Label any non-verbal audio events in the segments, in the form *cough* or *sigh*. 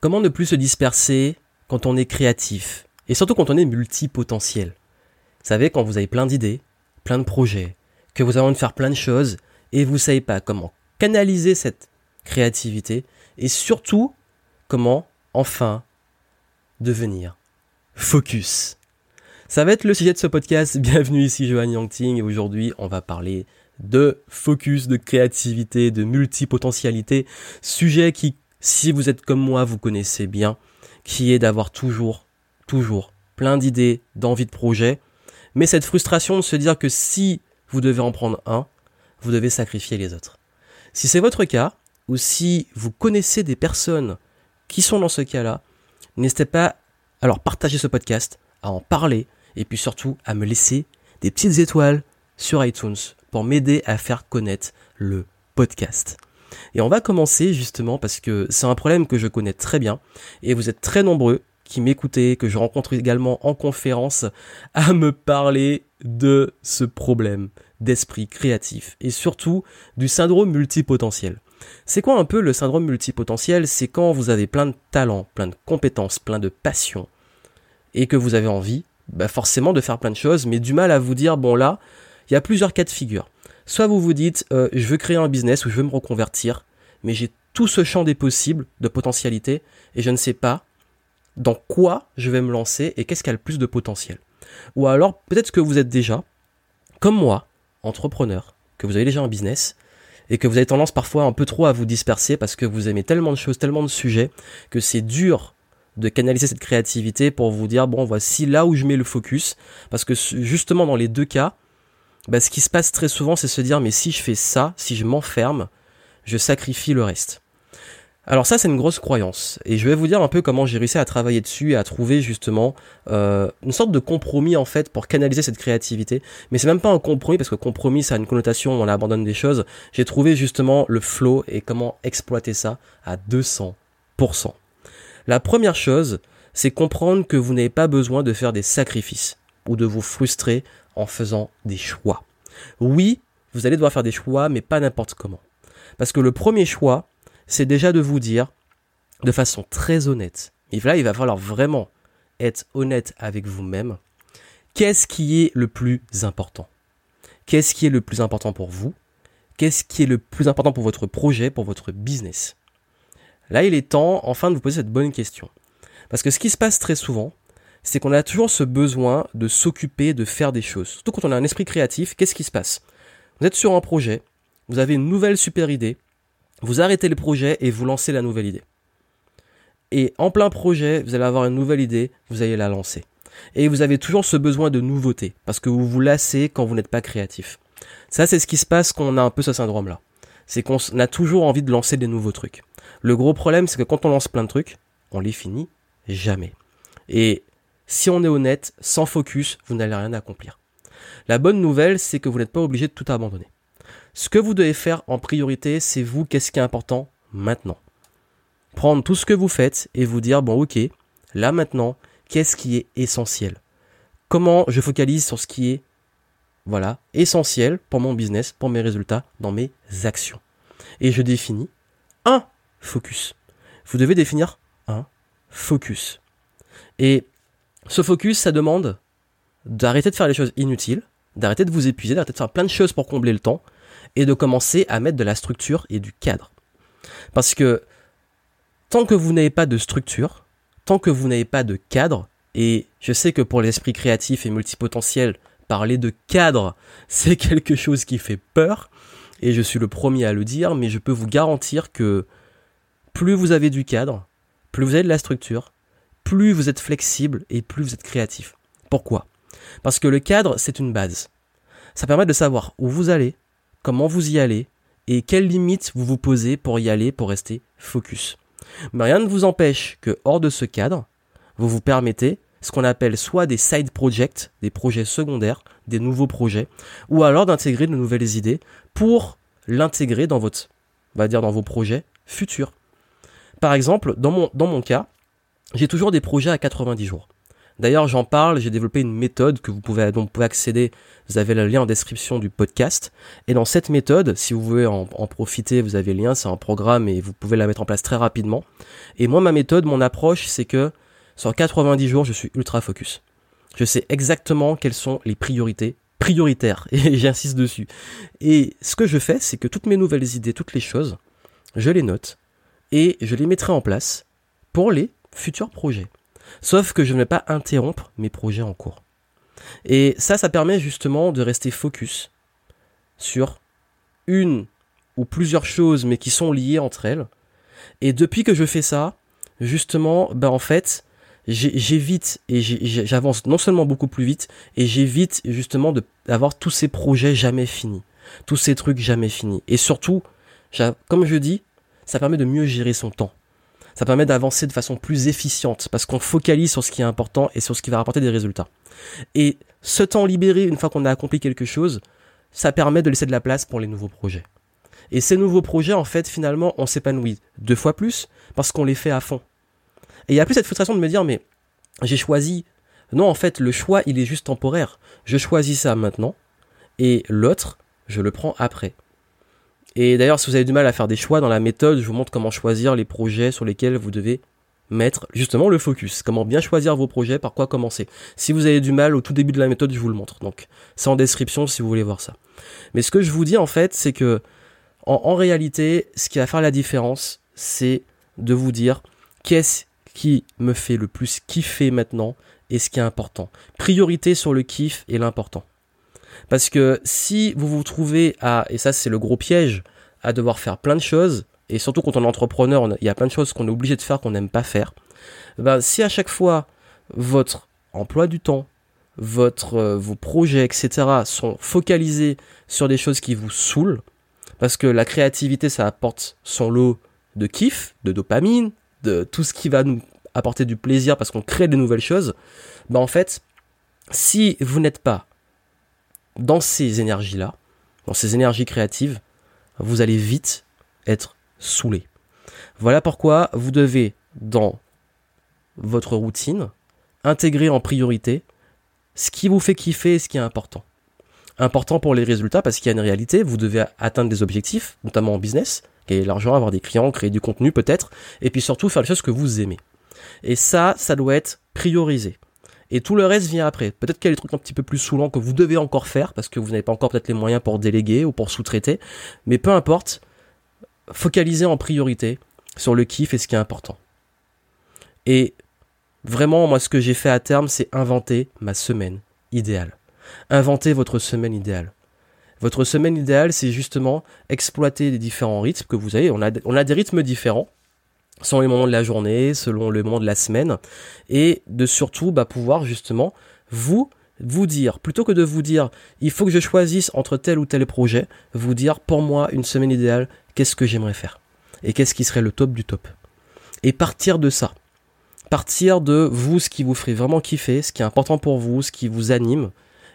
Comment ne plus se disperser quand on est créatif? Et surtout quand on est multipotentiel Vous savez, quand vous avez plein d'idées, plein de projets, que vous avez envie de faire plein de choses et vous savez pas comment canaliser cette créativité et surtout comment enfin devenir focus. Ça va être le sujet de ce podcast. *laughs* Bienvenue ici Johan Yangting et aujourd'hui on va parler de focus, de créativité, de multipotentialité, sujet qui si vous êtes comme moi, vous connaissez bien, qui est d'avoir toujours, toujours plein d'idées, d'envie de projet, mais cette frustration de se dire que si vous devez en prendre un, vous devez sacrifier les autres. Si c'est votre cas, ou si vous connaissez des personnes qui sont dans ce cas-là, n'hésitez pas à leur partager ce podcast, à en parler, et puis surtout à me laisser des petites étoiles sur iTunes pour m'aider à faire connaître le podcast. Et on va commencer justement parce que c'est un problème que je connais très bien et vous êtes très nombreux qui m'écoutez, que je rencontre également en conférence, à me parler de ce problème d'esprit créatif et surtout du syndrome multipotentiel. C'est quoi un peu le syndrome multipotentiel? C'est quand vous avez plein de talents, plein de compétences, plein de passions et que vous avez envie, bah forcément de faire plein de choses, mais du mal à vous dire bon là, il y a plusieurs cas de figure. Soit vous vous dites, euh, je veux créer un business ou je veux me reconvertir, mais j'ai tout ce champ des possibles, de potentialité, et je ne sais pas dans quoi je vais me lancer et qu'est-ce qui a le plus de potentiel. Ou alors, peut-être que vous êtes déjà, comme moi, entrepreneur, que vous avez déjà un business, et que vous avez tendance parfois un peu trop à vous disperser parce que vous aimez tellement de choses, tellement de sujets, que c'est dur de canaliser cette créativité pour vous dire, bon, voici là où je mets le focus, parce que justement dans les deux cas, bah, ce qui se passe très souvent, c'est se dire, mais si je fais ça, si je m'enferme, je sacrifie le reste. Alors ça, c'est une grosse croyance. Et je vais vous dire un peu comment j'ai réussi à travailler dessus et à trouver justement euh, une sorte de compromis en fait pour canaliser cette créativité. Mais c'est même pas un compromis parce que compromis, ça a une connotation où on abandonne des choses. J'ai trouvé justement le flow et comment exploiter ça à 200%. La première chose, c'est comprendre que vous n'avez pas besoin de faire des sacrifices ou de vous frustrer en faisant des choix. Oui, vous allez devoir faire des choix, mais pas n'importe comment. Parce que le premier choix, c'est déjà de vous dire, de façon très honnête, et là il va falloir vraiment être honnête avec vous-même, qu'est-ce qui est le plus important? Qu'est-ce qui est le plus important pour vous? Qu'est-ce qui est le plus important pour votre projet, pour votre business? Là, il est temps enfin de vous poser cette bonne question. Parce que ce qui se passe très souvent, c'est qu'on a toujours ce besoin de s'occuper, de faire des choses. Surtout quand on a un esprit créatif, qu'est-ce qui se passe? Vous êtes sur un projet, vous avez une nouvelle super idée, vous arrêtez le projet et vous lancez la nouvelle idée. Et en plein projet, vous allez avoir une nouvelle idée, vous allez la lancer. Et vous avez toujours ce besoin de nouveauté, parce que vous vous lassez quand vous n'êtes pas créatif. Ça, c'est ce qui se passe quand on a un peu ce syndrome-là. C'est qu'on a toujours envie de lancer des nouveaux trucs. Le gros problème, c'est que quand on lance plein de trucs, on les finit jamais. Et si on est honnête, sans focus, vous n'allez rien accomplir. La bonne nouvelle, c'est que vous n'êtes pas obligé de tout abandonner. Ce que vous devez faire en priorité, c'est vous, qu'est-ce qui est important maintenant. Prendre tout ce que vous faites et vous dire, bon ok, là maintenant, qu'est-ce qui est essentiel? Comment je focalise sur ce qui est, voilà, essentiel pour mon business, pour mes résultats, dans mes actions? Et je définis un focus. Vous devez définir un focus. Et ce focus, ça demande d'arrêter de faire les choses inutiles, d'arrêter de vous épuiser, d'arrêter de faire plein de choses pour combler le temps, et de commencer à mettre de la structure et du cadre. Parce que tant que vous n'avez pas de structure, tant que vous n'avez pas de cadre, et je sais que pour l'esprit créatif et multipotentiel, parler de cadre, *laughs* c'est quelque chose qui fait peur, et je suis le premier à le dire, mais je peux vous garantir que plus vous avez du cadre, plus vous avez de la structure, plus vous êtes flexible et plus vous êtes créatif. Pourquoi? Parce que le cadre, c'est une base. Ça permet de savoir où vous allez, comment vous y allez et quelles limites vous vous posez pour y aller pour rester focus. Mais rien ne vous empêche que hors de ce cadre, vous vous permettez ce qu'on appelle soit des side projects, des projets secondaires, des nouveaux projets, ou alors d'intégrer de nouvelles idées pour l'intégrer dans votre, on va dire dans vos projets futurs. Par exemple, dans mon, dans mon cas, j'ai toujours des projets à 90 jours. D'ailleurs, j'en parle, j'ai développé une méthode que vous pouvez, dont vous pouvez accéder. Vous avez le lien en description du podcast. Et dans cette méthode, si vous voulez en, en profiter, vous avez le lien, c'est un programme et vous pouvez la mettre en place très rapidement. Et moi, ma méthode, mon approche, c'est que sur 90 jours, je suis ultra focus. Je sais exactement quelles sont les priorités prioritaires, *laughs* et j'insiste dessus. Et ce que je fais, c'est que toutes mes nouvelles idées, toutes les choses, je les note et je les mettrai en place pour les futurs projets. Sauf que je ne vais pas interrompre mes projets en cours. Et ça, ça permet justement de rester focus sur une ou plusieurs choses, mais qui sont liées entre elles. Et depuis que je fais ça, justement, ben en fait, j'évite et j'avance non seulement beaucoup plus vite, et j'évite justement d'avoir tous ces projets jamais finis, tous ces trucs jamais finis. Et surtout, comme je dis, ça permet de mieux gérer son temps. Ça permet d'avancer de façon plus efficiente parce qu'on focalise sur ce qui est important et sur ce qui va rapporter des résultats. Et ce temps libéré, une fois qu'on a accompli quelque chose, ça permet de laisser de la place pour les nouveaux projets. Et ces nouveaux projets, en fait, finalement, on s'épanouit deux fois plus parce qu'on les fait à fond. Et il y a plus cette frustration de me dire, mais j'ai choisi. Non, en fait, le choix, il est juste temporaire. Je choisis ça maintenant, et l'autre, je le prends après. Et d'ailleurs, si vous avez du mal à faire des choix dans la méthode, je vous montre comment choisir les projets sur lesquels vous devez mettre justement le focus. Comment bien choisir vos projets, par quoi commencer. Si vous avez du mal au tout début de la méthode, je vous le montre. Donc, c'est en description si vous voulez voir ça. Mais ce que je vous dis en fait, c'est que en réalité, ce qui va faire la différence, c'est de vous dire qu'est-ce qui me fait le plus kiffer maintenant et ce qui est important. Priorité sur le kiff et l'important. Parce que si vous vous trouvez à, et ça c'est le gros piège, à devoir faire plein de choses, et surtout quand on est entrepreneur, il y a plein de choses qu'on est obligé de faire qu'on n'aime pas faire, ben, si à chaque fois votre emploi du temps, votre, euh, vos projets, etc. sont focalisés sur des choses qui vous saoulent, parce que la créativité, ça apporte son lot de kiff, de dopamine, de tout ce qui va nous apporter du plaisir parce qu'on crée de nouvelles choses, bah en fait, si vous n'êtes pas dans ces énergies-là, dans ces énergies créatives, vous allez vite être saoulé. Voilà pourquoi vous devez, dans votre routine, intégrer en priorité ce qui vous fait kiffer et ce qui est important. Important pour les résultats parce qu'il y a une réalité, vous devez atteindre des objectifs, notamment en business, gagner de l'argent, avoir des clients, créer du contenu peut-être, et puis surtout faire les choses que vous aimez. Et ça, ça doit être priorisé. Et tout le reste vient après. Peut-être qu'il y a des trucs un petit peu plus saoulants que vous devez encore faire parce que vous n'avez pas encore peut-être les moyens pour déléguer ou pour sous-traiter. Mais peu importe, focalisez en priorité sur le kiff et ce qui est important. Et vraiment, moi, ce que j'ai fait à terme, c'est inventer ma semaine idéale. Inventer votre semaine idéale. Votre semaine idéale, c'est justement exploiter les différents rythmes que vous avez. On a, on a des rythmes différents selon les moments de la journée, selon le moment de la semaine, et de surtout bah, pouvoir justement vous vous dire, plutôt que de vous dire il faut que je choisisse entre tel ou tel projet, vous dire pour moi une semaine idéale, qu'est-ce que j'aimerais faire et qu'est-ce qui serait le top du top. Et partir de ça. Partir de vous, ce qui vous ferait vraiment kiffer, ce qui est important pour vous, ce qui vous anime,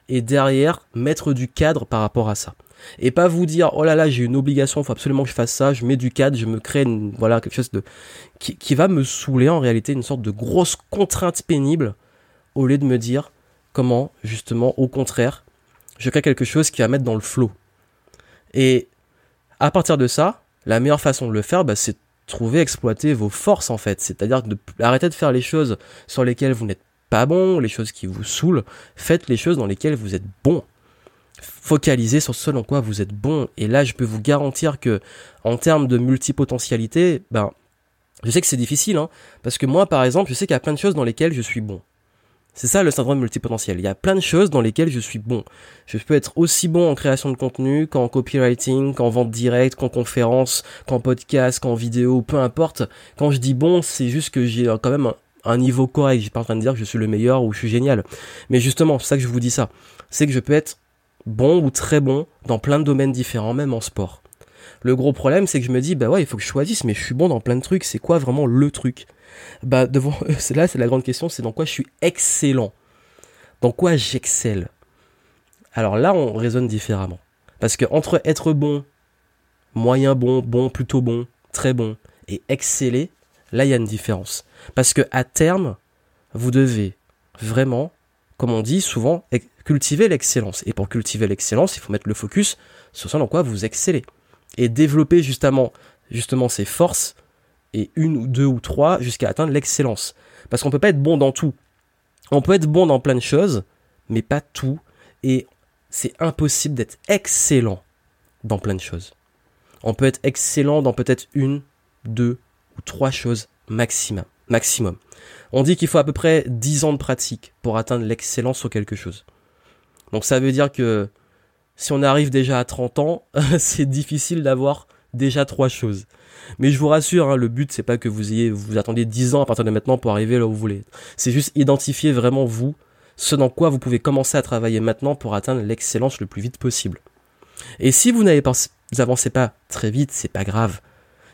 et derrière mettre du cadre par rapport à ça. Et pas vous dire oh là là j'ai une obligation, faut absolument que je fasse ça, je mets du cadre, je me crée voilà quelque chose de qui, qui va me saouler en réalité une sorte de grosse contrainte pénible au lieu de me dire comment justement au contraire je crée quelque chose qui va mettre dans le flow. Et à partir de ça, la meilleure façon de le faire, bah, c'est trouver, exploiter vos forces en fait. C'est-à-dire de arrêter de faire les choses sur lesquelles vous n'êtes pas bon, les choses qui vous saoulent, faites les choses dans lesquelles vous êtes bon. Focalisez sur ce dans quoi vous êtes bon. Et là, je peux vous garantir que, en termes de multipotentialité, ben, je sais que c'est difficile, hein, parce que moi, par exemple, je sais qu'il y a plein de choses dans lesquelles je suis bon. C'est ça le syndrome multipotentiel. Il y a plein de choses dans lesquelles je suis bon. Je peux être aussi bon en création de contenu qu'en copywriting, qu'en vente directe, qu'en conférence, qu'en podcast, qu'en vidéo, peu importe. Quand je dis bon, c'est juste que j'ai quand même un niveau correct. Je suis pas en train de dire que je suis le meilleur ou je suis génial. Mais justement, c'est ça que je vous dis ça. C'est que je peux être bon ou très bon dans plein de domaines différents, même en sport. Le gros problème, c'est que je me dis, bah ouais, il faut que je choisisse, mais je suis bon dans plein de trucs. C'est quoi vraiment le truc? Bah devant, *laughs* là, c'est la grande question, c'est dans quoi je suis excellent. Dans quoi j'excelle? Alors là, on raisonne différemment. Parce que entre être bon, moyen bon, bon, plutôt bon, très bon, et exceller, là il y a une différence. Parce que à terme, vous devez vraiment, comme on dit souvent, cultiver l'excellence. Et pour cultiver l'excellence, il faut mettre le focus sur ce dans quoi vous excellez. Et développer justement, justement ces forces, et une ou deux ou trois, jusqu'à atteindre l'excellence. Parce qu'on peut pas être bon dans tout. On peut être bon dans plein de choses, mais pas tout. Et c'est impossible d'être excellent dans plein de choses. On peut être excellent dans peut-être une, deux ou trois choses maximum. On dit qu'il faut à peu près 10 ans de pratique pour atteindre l'excellence sur quelque chose. Donc ça veut dire que si on arrive déjà à 30 ans, *laughs* c'est difficile d'avoir déjà trois choses. Mais je vous rassure, hein, le but c'est pas que vous ayez, vous attendez 10 ans à partir de maintenant pour arriver là où vous voulez. C'est juste identifier vraiment vous, ce dans quoi vous pouvez commencer à travailler maintenant pour atteindre l'excellence le plus vite possible. Et si vous n'avez pas, vous avancez pas très vite, c'est pas grave.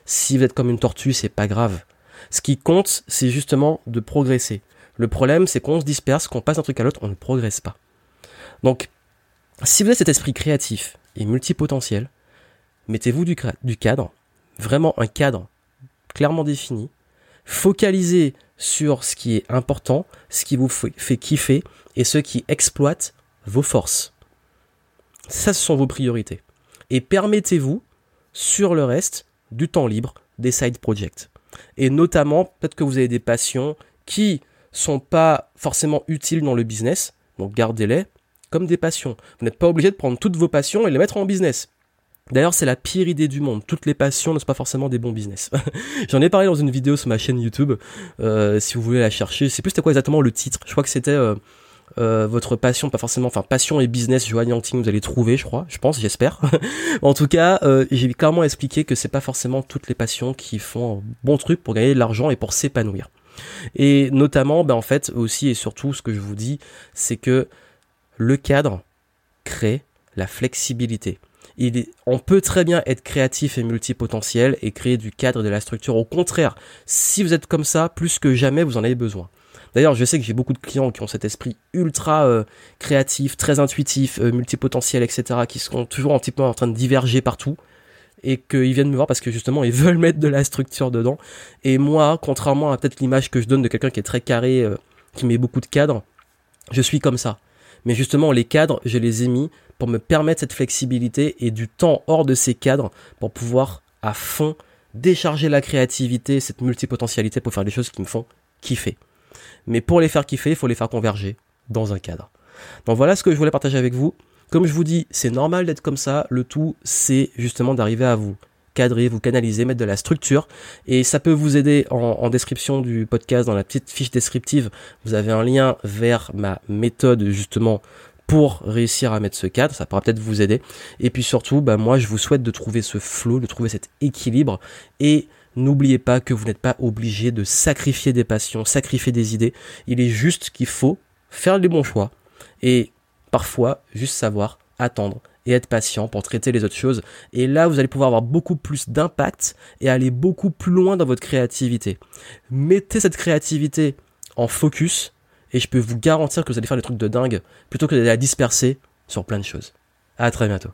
Si vous êtes comme une tortue, c'est pas grave. Ce qui compte, c'est justement de progresser. Le problème, c'est qu'on se disperse, qu'on passe d'un truc à l'autre, on ne progresse pas. Donc, si vous avez cet esprit créatif et multipotentiel, mettez-vous du, du cadre, vraiment un cadre clairement défini, focalisez sur ce qui est important, ce qui vous fait kiffer et ce qui exploite vos forces. Ça, ce sont vos priorités. Et permettez-vous, sur le reste, du temps libre, des side projects. Et notamment, peut-être que vous avez des passions qui sont pas forcément utiles dans le business, donc gardez-les comme des passions. Vous n'êtes pas obligé de prendre toutes vos passions et les mettre en business. D'ailleurs, c'est la pire idée du monde. Toutes les passions ne sont pas forcément des bons business. *laughs* J'en ai parlé dans une vidéo sur ma chaîne YouTube. Euh, si vous voulez la chercher, je sais plus c'était quoi exactement le titre. Je crois que c'était euh, euh, votre passion, pas forcément, enfin passion et business, Joanne Yanting, vous allez trouver, je crois, je pense, j'espère. *laughs* en tout cas, j'ai clairement expliqué que c'est pas forcément toutes les passions qui font bon truc pour gagner de l'argent et pour s'épanouir. Et notamment, ben en fait, aussi et surtout, ce que je vous dis, c'est que le cadre crée la flexibilité on peut très bien être créatif et multipotentiel et créer du cadre de la structure. Au contraire, si vous êtes comme ça, plus que jamais, vous en avez besoin. D'ailleurs, je sais que j'ai beaucoup de clients qui ont cet esprit ultra euh, créatif, très intuitif, euh, multipotentiel, etc., qui sont toujours un petit peu en train de diverger partout et qu'ils viennent me voir parce que justement ils *laughs* veulent mettre de la structure dedans. Et moi, contrairement à peut-être l'image que je donne de quelqu'un qui est très carré, euh, qui met beaucoup de cadres, je suis comme ça. Mais justement, les cadres, je les ai mis pour me permettre cette flexibilité et du temps hors de ces cadres pour pouvoir à fond décharger la créativité, cette multipotentialité pour faire des choses qui me font kiffer. Mais pour les faire kiffer, il faut les faire converger dans un cadre. Donc voilà ce que je voulais partager avec vous. Comme je vous dis, c'est normal d'être comme ça. Le tout, c'est justement d'arriver à vous cadrer, vous canaliser, mettre de la structure. Et ça peut vous aider en, description du podcast, dans la petite fiche descriptive. Vous avez un lien vers ma méthode justement pour réussir à mettre ce cadre, ça pourra peut-être vous aider. Et puis surtout, bah moi je vous souhaite de trouver ce flow, de trouver cet équilibre et N'oubliez pas que vous n'êtes pas obligé de sacrifier des passions, sacrifier des idées. Il est juste qu'il faut faire les bons choix et parfois juste savoir attendre et être patient pour traiter les autres choses. Et là, vous allez pouvoir avoir beaucoup plus d'impact et aller beaucoup plus loin dans votre créativité. Mettez cette créativité en focus et je peux vous garantir que vous allez faire des trucs de dingue plutôt que d'aller la disperser sur plein de choses. À très bientôt.